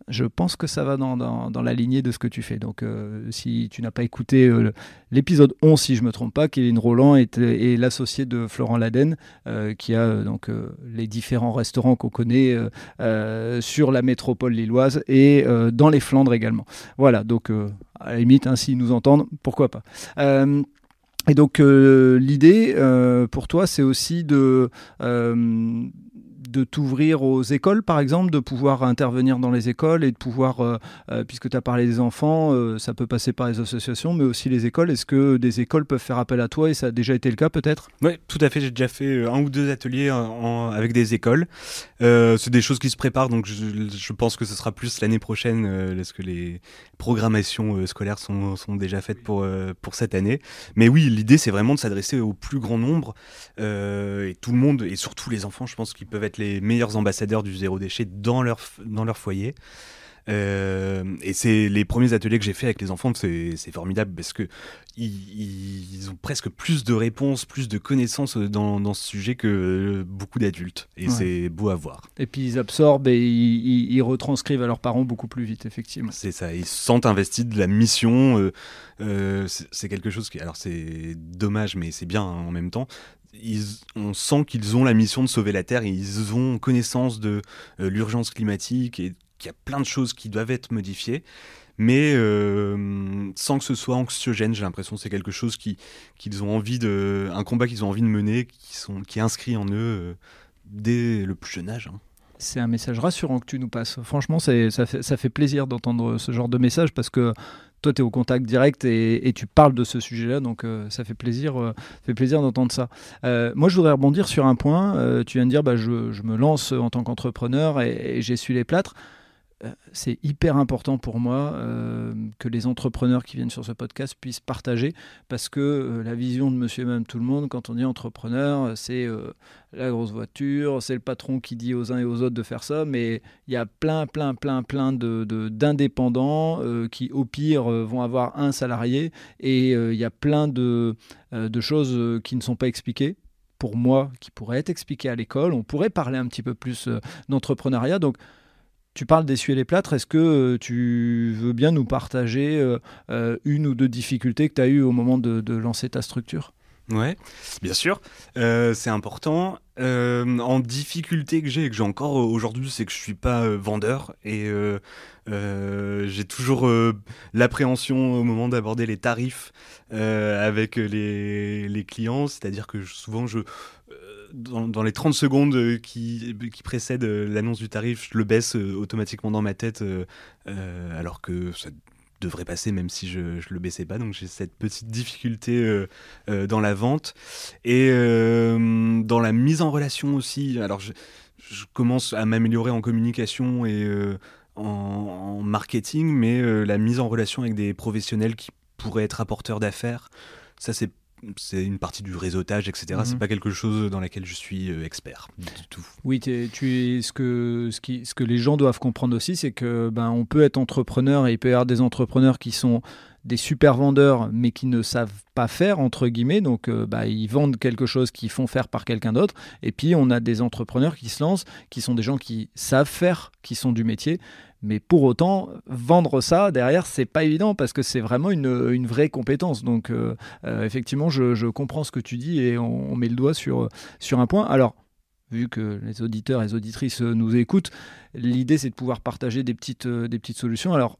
A: je pense que ça va dans, dans, la lignée de ce que tu fais. Donc, euh, si tu n'as pas écouté euh, l'épisode 11, si je ne me trompe pas, Kevin Roland est, l'associé de Florent Laden, euh, qui a donc les différents restaurants qu'on connaît sur la métropole lilloise et dans les Flandres également. Voilà, donc à la limite, hein, s'ils nous entendent, pourquoi pas. et donc, l'idée pour toi, c'est aussi de de t'ouvrir aux écoles, par exemple, de pouvoir intervenir dans les écoles et de pouvoir, euh, euh, puisque tu as parlé des enfants, euh, ça peut passer par les associations, mais aussi les écoles. Est-ce que des écoles peuvent faire appel à toi et ça a déjà été le cas peut-être?
C: Oui, tout à fait. J'ai déjà fait un ou deux ateliers avec des écoles. c'est des choses qui se préparent, donc je, pense que ce sera plus l'année prochaine, parce que les programmations scolaires sont, sont, déjà faites pour, pour cette année. Mais oui, l'idée, c'est vraiment de s'adresser au plus grand nombre et tout le monde, et surtout les enfants, je pense qu'ils peuvent être les meilleurs ambassadeurs du zéro déchet dans leur, dans leur foyer. Euh, et c'est les premiers ateliers que j'ai fait avec les enfants, c'est formidable parce que ils, ont presque plus de réponses, plus de connaissances dans, dans ce sujet que beaucoup d'adultes. Et c'est beau à voir.
A: Et puis ils absorbent et ils, retranscrivent à leurs parents beaucoup plus vite, effectivement.
C: C'est ça, ils se sentent investis de la mission. Euh, euh, c'est quelque chose qui, alors c'est dommage, mais c'est bien hein, en même temps on sent qu'ils ont la mission de sauver la Terre, ils ont connaissance de euh, l'urgence climatique et qu'il y a plein de choses qui doivent être modifiées. Mais euh, sans que ce soit anxiogène, j'ai l'impression que c'est quelque chose qu'ils ont envie de, un combat qu'ils ont envie de mener, qui, est inscrit en eux euh, dès le plus jeune âge. Hein.
A: C'est un message rassurant que tu nous passes. Franchement, ça fait plaisir d'entendre ce genre de message parce que toi, tu es au contact direct et, tu parles de ce sujet-là, donc euh, ça fait plaisir, euh, fait plaisir d'entendre ça. Euh, moi, je voudrais rebondir sur un point. tu viens de dire, bah, je, me lance en tant qu'entrepreneur et, et j'essuie les plâtres. Euh, c'est hyper important pour moi euh, que les entrepreneurs qui viennent sur ce podcast puissent partager parce que euh, la vision de monsieur et madame tout le monde, quand on dit entrepreneur, c'est la grosse voiture, c'est le patron qui dit aux uns et aux autres de faire ça, mais il y a plein, plein, plein, plein d'indépendants de, qui, au pire, vont avoir un salarié et il y a plein de, de choses qui ne sont pas expliquées pour moi, qui pourraient être expliquées à l'école. On pourrait parler un petit peu plus d'entrepreneuriat. Donc, tu parles d'essuyer les plâtres. Est-ce que euh, tu veux bien nous partager euh, euh, une ou deux difficultés que tu as eues au moment de, lancer ta structure?
C: Ouais, bien sûr. c'est important. en difficulté que j'ai et que j'ai encore aujourd'hui, c'est que je suis pas vendeur et j'ai toujours l'appréhension au moment d'aborder les tarifs avec les, les clients. C'est-à-dire que souvent je dans, les 30 secondes euh, qui, qui précèdent euh, l'annonce du tarif, je le baisse euh, automatiquement dans ma tête, alors que ça devrait passer même si je ne le baissais pas. Donc j'ai cette petite difficulté dans la vente. Et dans la mise en relation aussi, alors je, commence à m'améliorer en communication et en, en, marketing, mais la mise en relation avec des professionnels qui pourraient être apporteurs d'affaires, ça c'est c'est une partie du réseautage, etc. C'est mhm. pas quelque chose dans laquelle je suis euh, expert du tout.
A: Oui, tu es, ce, que, ce, qui, ce que les gens doivent comprendre aussi, c'est que ben, on peut être entrepreneur et il peut y avoir des entrepreneurs qui sont des super vendeurs mais qui ne savent pas faire entre guillemets donc euh, bah, ils vendent quelque chose qu'ils font faire par quelqu'un d'autre et puis on a des entrepreneurs qui se lancent qui sont des gens qui savent faire qui sont du métier mais pour autant, vendre ça derrière, c'est pas évident parce que c'est vraiment une, une, vraie compétence. Donc, euh, euh, effectivement, je, je, comprends ce que tu dis et on, met le doigt sur, sur un point. Alors, vu que les auditeurs et les auditrices nous écoutent, l'idée c'est de pouvoir partager des petites, des petites solutions. Alors,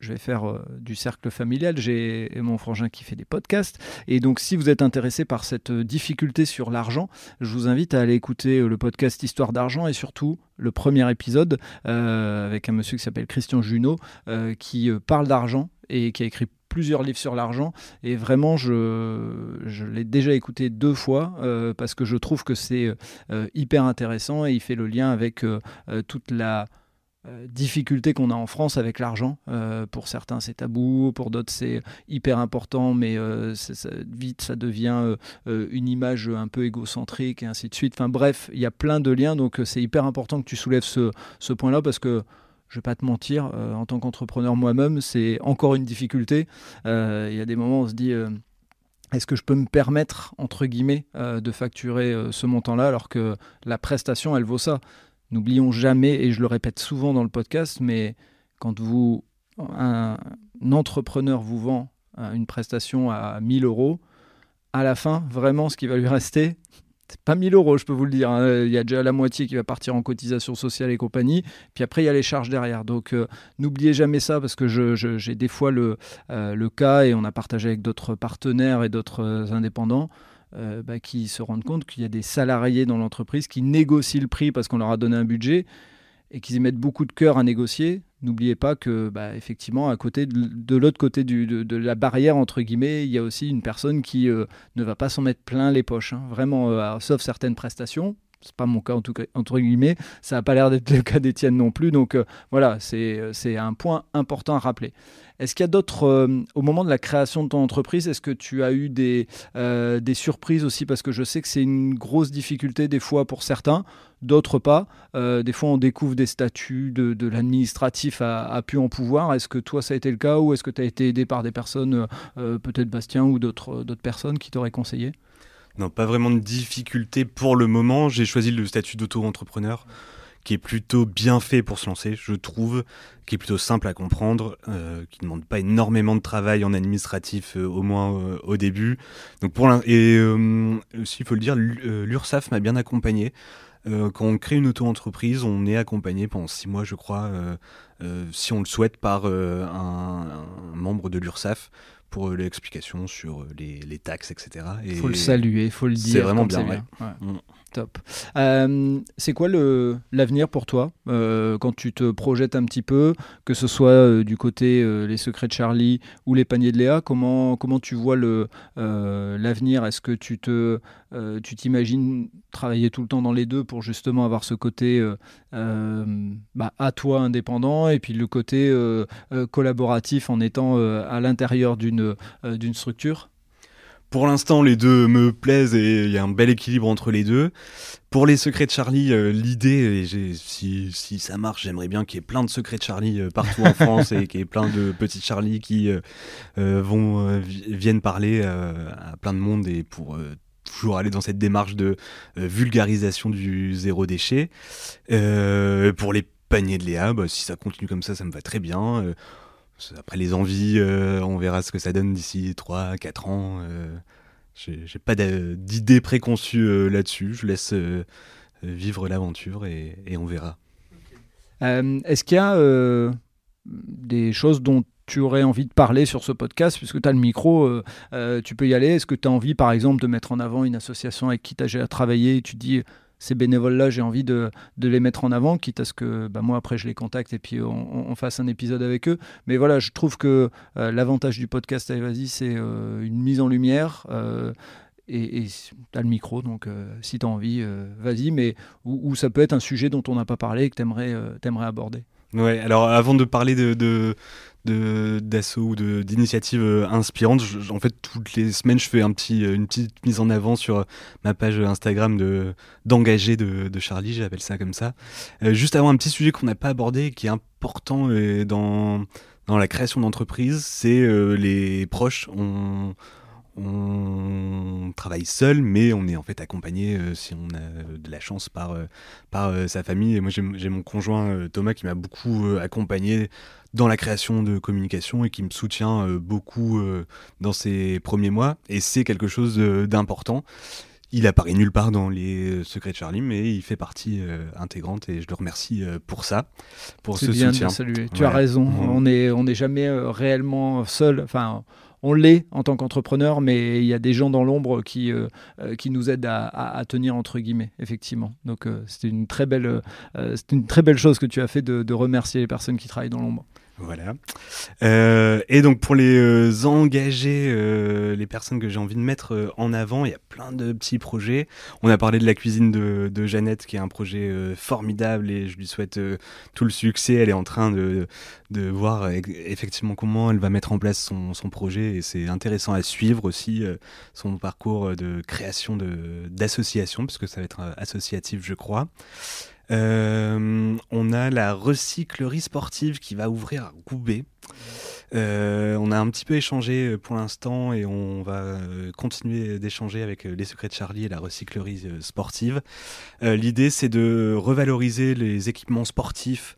A: je vais faire euh, du cercle familial. J'ai mon frangin qui fait des podcasts. Et donc, si vous êtes intéressé par cette euh, difficulté sur l'argent, je vous invite à aller écouter euh, le podcast Histoire d'argent et surtout le premier épisode avec un monsieur qui s'appelle Christian Junot qui parle d'argent et qui a écrit plusieurs livres sur l'argent et vraiment je, je l'ai déjà écouté deux fois parce que je trouve que c'est hyper intéressant et il fait le lien avec toute la euh, difficulté qu'on a en France avec l'argent. Euh, pour certains, c'est tabou, pour d'autres, c'est hyper important, mais euh, vite, ça devient une image un peu égocentrique et ainsi de suite. Enfin bref, il y a plein de liens, donc c'est hyper important que tu soulèves ce, point-là parce que je vais pas te mentir, en tant qu'entrepreneur moi-même, c'est encore une difficulté. Il y a des moments où on se dit est-ce que je peux me permettre, entre guillemets, de facturer ce montant-là alors que la prestation, elle vaut ça? N'oublions jamais, et je le répète souvent dans le podcast, mais quand vous, un, entrepreneur vous vend euh, une prestation à 1000 euros, à la fin, vraiment, ce qui va lui rester, c'est pas 1000 euros, je peux vous le dire. Hein. Il y a déjà la moitié qui va partir en cotisation sociale et compagnie. Puis après, il y a les charges derrière. Donc, euh, n'oubliez jamais ça parce que j'ai des fois euh, le cas et on a partagé avec d'autres partenaires et d'autres indépendants. Euh, bah, qui se rendent compte qu'il y a des salariés dans l'entreprise qui négocient le prix parce qu'on leur a donné un budget et qu'ils y mettent beaucoup de cœur à négocier. N'oubliez pas que, bah, effectivement, à côté de, l'autre côté de, la barrière, entre guillemets, il y a aussi une personne qui euh, ne va pas s'en mettre plein les poches. Hein. Vraiment, euh, sauf certaines prestations, c'est pas mon cas en tout cas entre guillemets ça n'a pas l'air d'être le cas d'Étienne non plus donc voilà c'est un point important à rappeler est-ce qu'il y a d'autres, euh, au moment de la création de ton entreprise, est-ce que tu as eu des, euh, des surprises aussi? Parce que je sais que c'est une grosse difficulté des fois pour certains, d'autres pas. Euh, des fois, on découvre des statuts de, de l'administratif à, à pu en pouvoir. Est-ce que toi, ça a été le cas ou est-ce que tu as été aidé par des personnes, peut-être Bastien ou d'autres personnes qui t'auraient conseillé?
C: Non, pas vraiment de difficulté pour le moment. J'ai choisi le statut d'auto-entrepreneur qui est plutôt bien fait pour se lancer, je trouve, qui est plutôt simple à comprendre, euh, qui ne demande pas énormément de travail en administratif, euh, au moins euh, au début. Donc pour et aussi, il faut le dire, l'URSAF m'a bien accompagné. quand on crée une auto-entreprise, on est accompagné pendant six mois, je crois, si on le souhaite, par un, membre de l'URSAF pour l'explication sur les, taxes, etc.
A: Il faut le saluer, il faut le dire.
C: C'est vraiment bien.
A: Mm. Euh, c'est quoi l'avenir pour toi euh, quand tu te projettes un petit peu, que ce soit euh, du côté les secrets de Charlie ou les paniers de Léa Comment, comment tu vois l'avenir? Est-ce que tu te tu t'imagines travailler tout le temps dans les deux pour justement avoir ce côté bah, à toi indépendant et puis le côté collaboratif en étant à l'intérieur d'une d'une structure?
C: Pour l'instant, les deux me plaisent et il y a un bel équilibre entre les deux. Pour les secrets de Charlie, euh, l'idée, si, si, ça marche, j'aimerais bien qu'il y ait plein de secrets de Charlie euh, partout en France et qu'il y ait plein de petits Charlie qui euh, vont, viennent parler à plein de monde et pour toujours aller dans cette démarche de vulgarisation du zéro déchet. pour les paniers de Léa, bah, si ça continue comme ça, ça me va très bien. Après les envies, euh, on verra ce que ça donne d'ici 3-4 ans. Euh, J'ai pas d'idée préconçue euh, là-dessus. Je laisse euh, vivre l'aventure et, on verra.
A: Est-ce qu'il y a des choses dont tu aurais envie de parler sur ce podcast, puisque tu as le micro, tu peux y aller. Est-ce que tu as envie, par exemple, de mettre en avant une association avec qui tu as travaillé? Tu dis ces bénévoles-là, j'ai envie de, les mettre en avant, quitte à ce que bah, moi, après, je les contacte et puis on, fasse un épisode avec eux. Mais voilà, je trouve que euh, l'avantage du podcast Allez, vas-y, c'est euh, une mise en lumière. Euh, et tu as le micro, donc si tu as envie, vas-y. Mais ou, ça peut être un sujet dont on n'a pas parlé et que tu aimerais, aborder.
C: Ouais, alors avant de parler de, d'assaut ou d'initiatives euh, inspirantes. en fait, toutes les semaines, je fais un petit, euh, une petite mise en avant sur euh, ma page Instagram de d'engagé de, de, Charlie, j'appelle ça comme ça. juste avant un petit sujet qu'on n'a pas abordé, qui est important dans, dans la création d'entreprise, c'est les proches. On travaille seul, mais on est en fait accompagné, si on a de la chance, par, par sa famille. Et moi, j'ai mon conjoint Thomas qui m'a beaucoup accompagné dans la création de communication et qui me soutient euh, beaucoup euh, dans ces premiers mois. Et c'est quelque chose d'important. il apparaît nulle part dans les secrets de Charlie, mais il fait partie intégrante et je le remercie pour ça, pour ce
A: bien
C: soutien.
A: De saluer. Tu as raison. On n'est on est jamais réellement seul. Enfin, on l'est en tant qu'entrepreneur, mais il y a des gens dans l'ombre qui, euh, euh, nous aident à, tenir, entre guillemets, effectivement. Donc euh, c'est une très belle chose que tu as fait de remercier les personnes qui travaillent dans l'ombre.
C: Voilà. Euh, et donc pour les euh, engager, euh, les personnes que j'ai envie de mettre en avant, il y a plein de petits projets. On a parlé de la cuisine de, Jeannette, qui est un projet formidable et je lui souhaite tout le succès. Elle est en train de, de voir effectivement comment elle va mettre en place son, son projet et c'est intéressant à suivre aussi son parcours de création d'association, puisque ça va être associatif, je crois. Euh, on a la recyclerie sportive qui va ouvrir à Goubet. Euh, on a un petit peu échangé euh, pour l'instant et on va continuer d'échanger avec les secrets de Charlie et la recyclerie sportive. L'idée c'est de revaloriser les équipements sportifs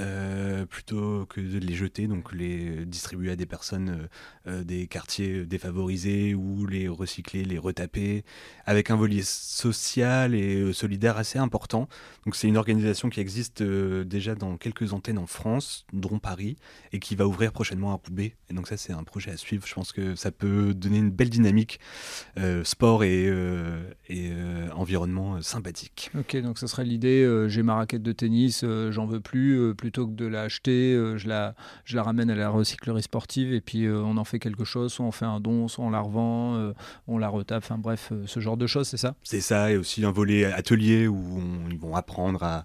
C: euh, plutôt que de les jeter, donc les distribuer à des personnes euh, euh, des quartiers défavorisés ou les recycler, les retaper, avec un volet social et solidaire assez important. Donc c'est une organisation qui existe déjà dans quelques antennes en France, dont Paris, et qui va ouvrir prochainement à Roubaix. Et donc ça c'est un projet à suivre. Je pense que ça peut donner une belle dynamique sport et, et environnement sympathique.
A: Ok, donc ça serait l'idée. j'ai ma raquette de tennis, j'en veux plus. plutôt que de l'acheter, euh, je, la, je la ramène à la recyclerie sportive et puis euh, on en fait quelque chose, soit on fait un don, soit on la revend, euh, on la retape, enfin bref, ce genre de choses, c'est ça?
C: C'est ça, et aussi un volet atelier où ils vont apprendre à,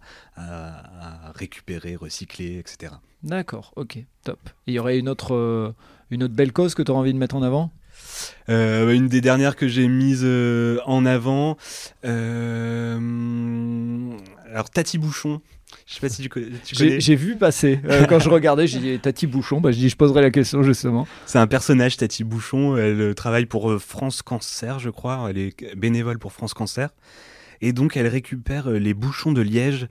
C: récupérer, recycler, etc.
A: D'accord, ok, top. il y aurait une autre, une autre belle cause que tu auras envie de mettre en avant?
C: Une des dernières que j'ai mise en avant, alors Tati Bouchon, je sais pas si tu connais.
A: J'ai vu passer. Euh, quand je regardais, j'ai dit Tati Bouchon. Bah, je dis, je poserai la question justement.
C: C'est un personnage, Tati Bouchon. Elle euh, travaille pour euh, France Cancer, je crois. Elle est bénévole pour France Cancer. Et donc, elle récupère les bouchons de liège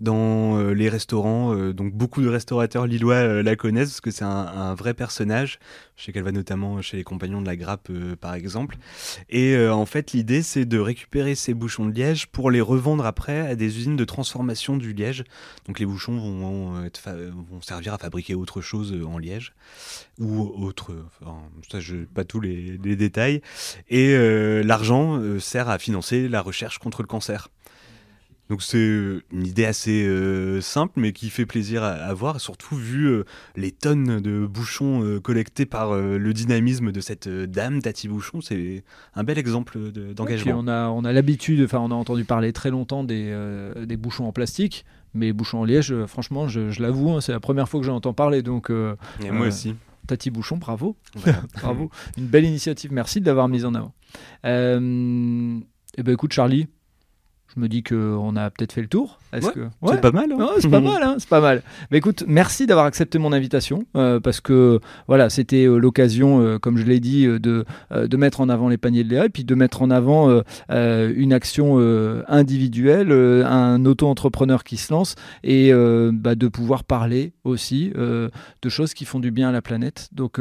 C: dans euh, les restaurants. Euh, donc beaucoup de restaurateurs lillois euh, la connaissent parce que c'est un, vrai personnage. Je sais qu'elle va notamment chez les Compagnons de la Grappe par exemple. Et en fait l'idée c'est de récupérer ces bouchons de liège pour les revendre après à des usines de transformation du liège. Donc les bouchons vont, servir à fabriquer autre chose en liège ou autre. Enfin, ça je pas tous les détails. Et l'argent sert à financer la recherche contre le cancer. Donc c'est une idée assez euh, simple, mais qui fait plaisir à, voir, surtout vu euh, les tonnes de bouchons euh, collectés par le dynamisme de cette dame, Tati Bouchon. C'est un bel exemple d'engagement.
A: on a, on a l'habitude, enfin on a entendu parler très longtemps des, des bouchons en plastique, mais bouchons en liège, franchement, je, l'avoue, hein, c'est la première fois que j'en entends parler. Donc,
C: Et moi aussi.
A: Tati Bouchon, bravo. bravo. Une belle initiative, merci de l'avoir mise en avant. Eh ben écoute Charlie, je me dis qu'on a peut-être fait le tour.
C: Que c'est pas mal
A: hein C'est pas mal, hein, c'est pas mal. Mais écoute, merci d'avoir accepté mon invitation euh, parce que voilà, c'était euh, l'occasion, euh, comme je l'ai dit, de de mettre en avant les paniers de Léa et puis de mettre en avant une action individuelle, un auto-entrepreneur qui se lance et bah, de pouvoir parler aussi de choses qui font du bien à la planète. Donc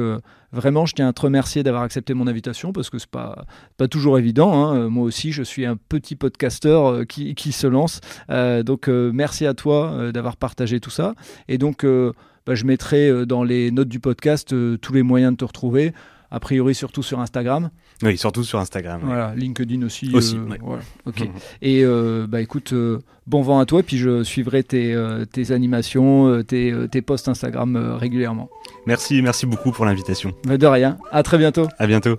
A: Vraiment, je tiens à te remercier d'avoir accepté mon invitation parce que c'est pas pas toujours évident. Hein. Moi aussi, je suis un petit podcasteur qui, qui se lance. donc donc euh, merci à toi euh, d'avoir partagé tout ça. Et donc euh, bah, je mettrai dans les notes du podcast tous les moyens de te retrouver. A priori surtout sur Instagram.
C: Oui, surtout sur Instagram.
A: Voilà, LinkedIn aussi.
C: Aussi.
A: voilà, ok. Et bah écoute, bon vent à toi. Puis je suivrai tes, tes animations, tes, tes posts Instagram régulièrement.
C: Merci, merci beaucoup pour l'invitation.
A: Bah, de rien. À très bientôt.
C: À bientôt.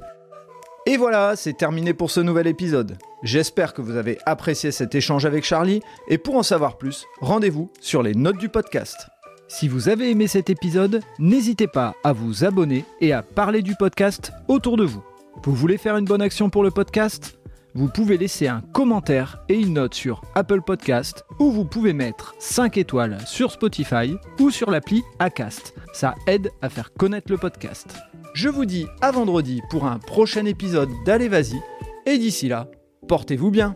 B: Et voilà, c'est terminé pour ce nouvel épisode. J'espère que vous avez apprécié cet échange avec Charlie, et pour en savoir plus, rendez-vous sur les notes du podcast.
A: Si vous avez aimé cet épisode, n'hésitez pas à vous abonner et à parler du podcast autour de vous. Vous voulez faire une bonne action pour le podcast? Vous pouvez laisser un commentaire et une note sur Apple Podcast ou vous pouvez mettre 5 étoiles sur Spotify ou sur l'appli Acast. Ça aide à faire connaître le podcast. Je vous dis à vendredi pour un prochain épisode d'Allez Vas-y, et d'ici là, portez-vous bien